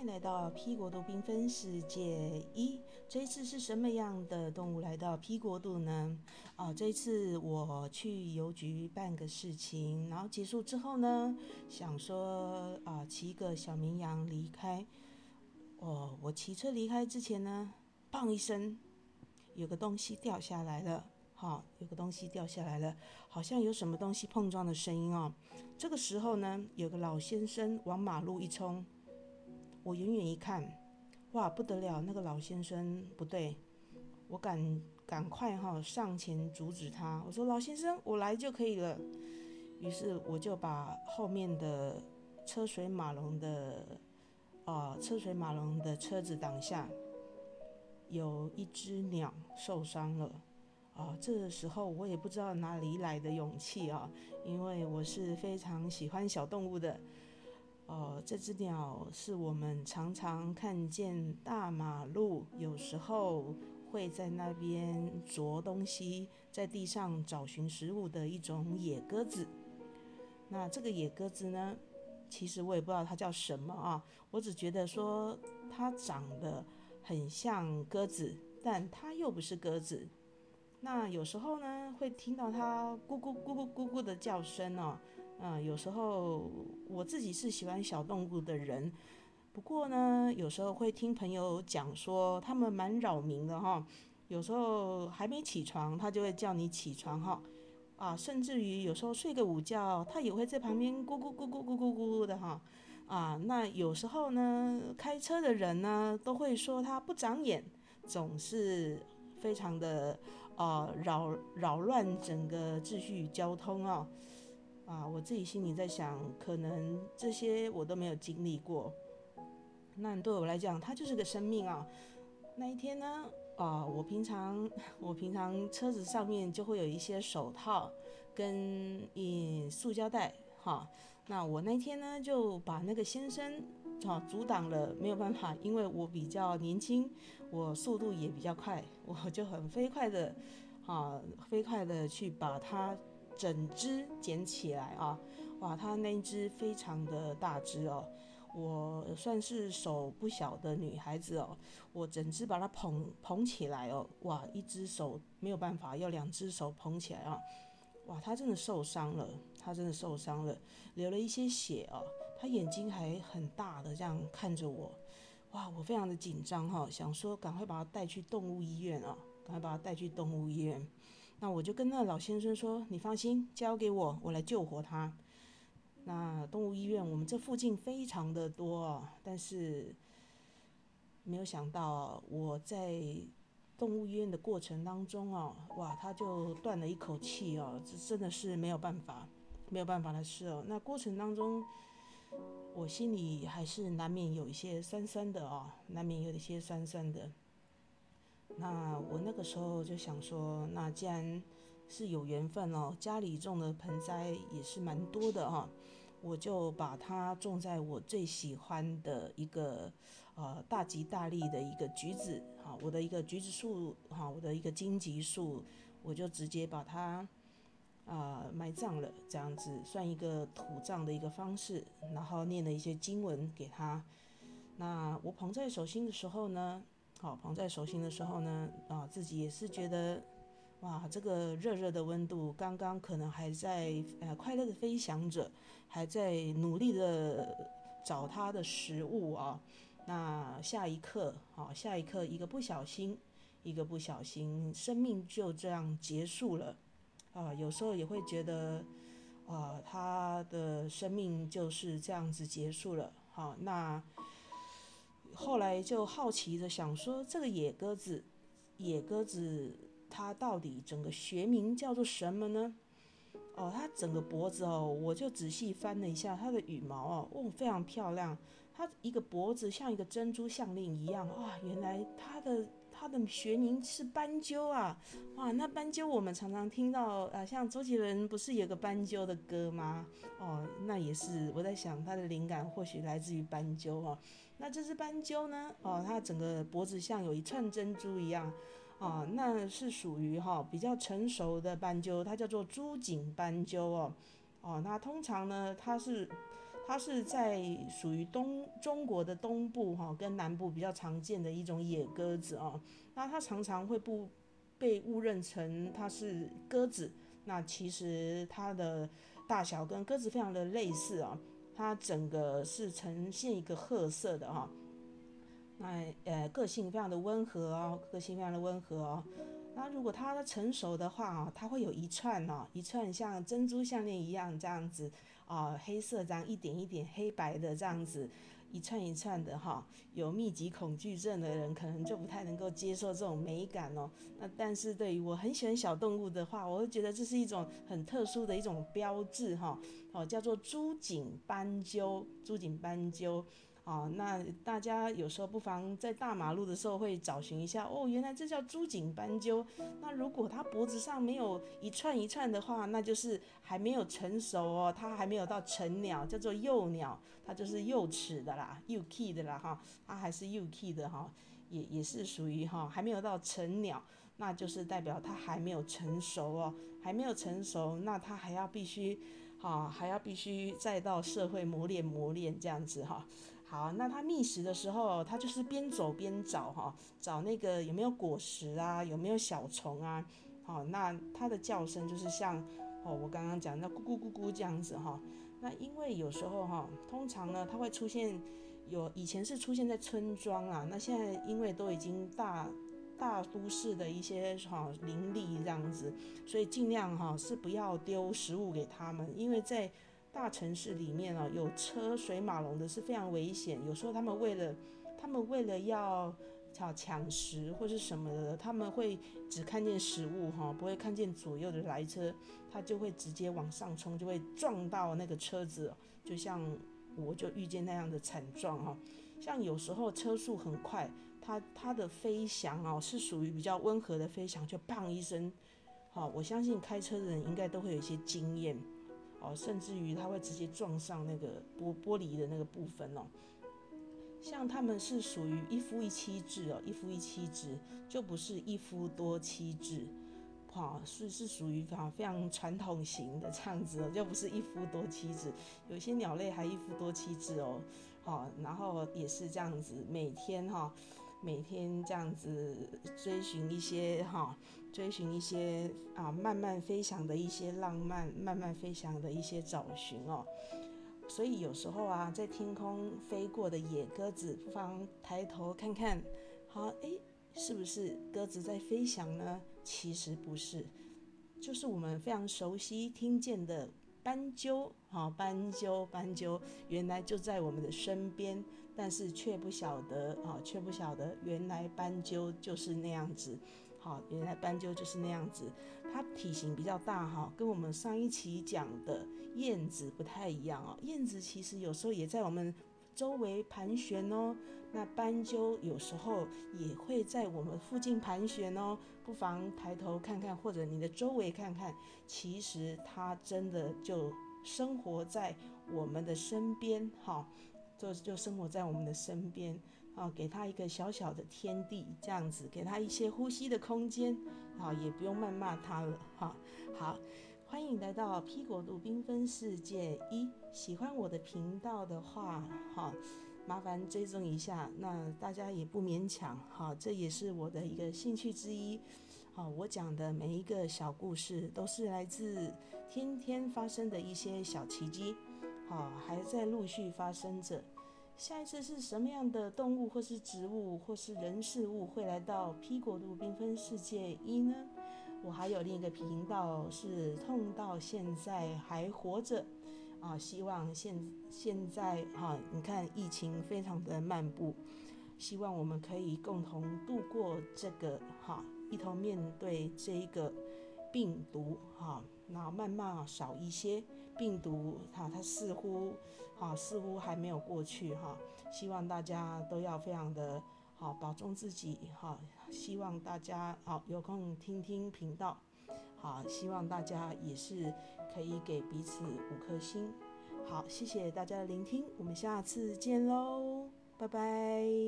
迎来到 P 国度缤纷世界一。这一次是什么样的动物来到 P 国度呢？啊，这一次我去邮局办个事情，然后结束之后呢，想说啊，骑个小绵羊离开。哦，我骑车离开之前呢，砰一声，有个东西掉下来了。好，有个东西掉下来了，好像有什么东西碰撞的声音哦。这个时候呢，有个老先生往马路一冲，我远远一看，哇，不得了！那个老先生不对，我赶赶快哈上前阻止他。我说：“老先生，我来就可以了。”于是我就把后面的车水马龙的啊车水马龙的车子挡下，有一只鸟受伤了。啊，这时候我也不知道哪里来的勇气啊，因为我是非常喜欢小动物的。哦，这只鸟是我们常常看见大马路，有时候会在那边啄东西，在地上找寻食物的一种野鸽子。那这个野鸽子呢，其实我也不知道它叫什么啊，我只觉得说它长得很像鸽子，但它又不是鸽子。那有时候呢，会听到它咕咕咕咕咕咕的叫声哦。嗯，有时候我自己是喜欢小动物的人，不过呢，有时候会听朋友讲说，他们蛮扰民的哈。有时候还没起床，它就会叫你起床哈。啊，甚至于有时候睡个午觉，它也会在旁边咕咕咕咕咕咕咕的哈。啊，那有时候呢，开车的人呢，都会说它不长眼，总是。非常的啊扰扰乱整个秩序交通啊啊！我自己心里在想，可能这些我都没有经历过。那对我来讲，它就是个生命啊。那一天呢啊，我平常我平常车子上面就会有一些手套跟一塑胶袋哈。那我那天呢就把那个先生。啊，阻挡了没有办法，因为我比较年轻，我速度也比较快，我就很飞快的，啊，飞快的去把它整只捡起来啊，哇，它那只非常的大只哦，我算是手不小的女孩子哦，我整只把它捧捧起来哦，哇，一只手没有办法，要两只手捧起来啊。哇，他真的受伤了，他真的受伤了，流了一些血哦。他眼睛还很大的这样看着我，哇，我非常的紧张哈，想说赶快把它带去动物医院啊，赶快把它带去动物医院。那我就跟那老先生说：“你放心，交给我，我来救活他。”那动物医院我们这附近非常的多，但是没有想到我在。动物医院的过程当中哦，哇，他就断了一口气哦，这真的是没有办法，没有办法的事哦。那过程当中，我心里还是难免有一些酸酸的哦，难免有一些酸酸的。那我那个时候就想说，那既然是有缘分哦，家里种的盆栽也是蛮多的哈。我就把它种在我最喜欢的一个呃大吉大利的一个橘子，哈，我的一个橘子树，哈，我的一个荆棘树，我就直接把它啊埋葬了，这样子算一个土葬的一个方式，然后念了一些经文给他。那我捧在手心的时候呢，好捧在手心的时候呢，啊自己也是觉得。哇，这个热热的温度，刚刚可能还在呃快乐的飞翔着，还在努力的找它的食物啊。那下一刻，好，下一刻一个不小心，一个不小心，生命就这样结束了。啊，有时候也会觉得，啊，它的生命就是这样子结束了。好，那后来就好奇的想说，这个野鸽子，野鸽子。它到底整个学名叫做什么呢？哦，它整个脖子哦，我就仔细翻了一下它的羽毛哦，哦，非常漂亮。它一个脖子像一个珍珠项链一样哇，原来它的它的学名是斑鸠啊！哇，那斑鸠我们常常听到啊，像周杰伦不是有个斑鸠的歌吗？哦，那也是我在想它的灵感或许来自于斑鸠哦。那这只斑鸠呢？哦，它整个脖子像有一串珍珠一样。啊，那是属于哈比较成熟的斑鸠，它叫做珠颈斑鸠哦。哦，那通常呢，它是它是在属于东中国的东部哈跟南部比较常见的一种野鸽子哦。那它常常会不被误认成它是鸽子，那其实它的大小跟鸽子非常的类似啊。它整个是呈现一个褐色的哈，那呃个性非常的温和哦，个性非常的温和哦。那如果它成熟的话啊，它会有一串哦，一串像珍珠项链一样这样子啊，黑色这样一点一点黑白的这样子。一串一串的哈，有密集恐惧症的人可能就不太能够接受这种美感哦。那但是对于我很喜欢小动物的话，我会觉得这是一种很特殊的一种标志哈。哦，叫做珠颈斑鸠，珠颈斑鸠。哦，那大家有时候不妨在大马路的时候会找寻一下哦，原来这叫珠颈斑鸠。那如果它脖子上没有一串一串的话，那就是还没有成熟哦，它还没有到成鸟，叫做幼鸟，它就是幼齿的啦，幼 key 的啦哈，它还是幼 key 的哈，也也是属于哈还没有到成鸟，那就是代表它还没有成熟哦，还没有成熟，那它还要必须哈还要必须再到社会磨练磨练这样子哈。好，那它觅食的时候，它就是边走边找哈，找那个有没有果实啊，有没有小虫啊。好，那它的叫声就是像哦，我刚刚讲那咕咕咕咕这样子哈。那因为有时候哈，通常呢，它会出现有以前是出现在村庄啊，那现在因为都已经大大都市的一些哈林立这样子，所以尽量哈是不要丢食物给他们，因为在。大城市里面哦，有车水马龙的是非常危险。有时候他们为了，他们为了要抢抢食或是什么的，他们会只看见食物哈，不会看见左右的来车，他就会直接往上冲，就会撞到那个车子。就像我就遇见那样的惨状哈。像有时候车速很快，它它的飞翔哦是属于比较温和的飞翔，就砰一声。好，我相信开车的人应该都会有一些经验。哦，甚至于它会直接撞上那个玻玻璃的那个部分哦。像他们是属于一夫一妻制哦，一夫一妻制就不是一夫多妻制，哈，是是属于哈非常传统型的这样子哦，就不是一夫多妻制。有些鸟类还一夫多妻制哦，好，然后也是这样子，每天哈。每天这样子追寻一些哈，追寻一些啊慢慢飞翔的一些浪漫，慢慢飞翔的一些找寻哦。所以有时候啊，在天空飞过的野鸽子，不妨抬头看看，好诶，是不是鸽子在飞翔呢？其实不是，就是我们非常熟悉听见的。斑鸠，好，斑鸠，斑鸠，原来就在我们的身边，但是却不晓得，啊，却不晓得，原来斑鸠就是那样子，好，原来斑鸠就是那样子，它体型比较大，哈，跟我们上一期讲的燕子不太一样哦，燕子其实有时候也在我们。周围盘旋哦，那斑鸠有时候也会在我们附近盘旋哦，不妨抬头看看，或者你的周围看看，其实它真的就生活在我们的身边，哈，就就生活在我们的身边，啊，给他一个小小的天地，这样子，给他一些呼吸的空间，啊，也不用谩骂他了，哈，好。欢迎来到 P 国度缤纷世界一。喜欢我的频道的话，哈，麻烦追踪一下。那大家也不勉强，哈，这也是我的一个兴趣之一。好，我讲的每一个小故事都是来自天天发生的一些小奇迹，好，还在陆续发生着。下一次是什么样的动物，或是植物，或是人事物会来到 P 国度缤纷世界一呢？我还有另一个频道是痛到现在还活着啊！希望现现在哈，你看疫情非常的漫步，希望我们可以共同度过这个哈，一同面对这一个病毒哈，然后慢慢少一些病毒哈，它似乎哈似乎还没有过去哈，希望大家都要非常的。好，保重自己。哈，希望大家好有空听听频道。好，希望大家也是可以给彼此五颗星。好，谢谢大家的聆听，我们下次见喽，拜拜。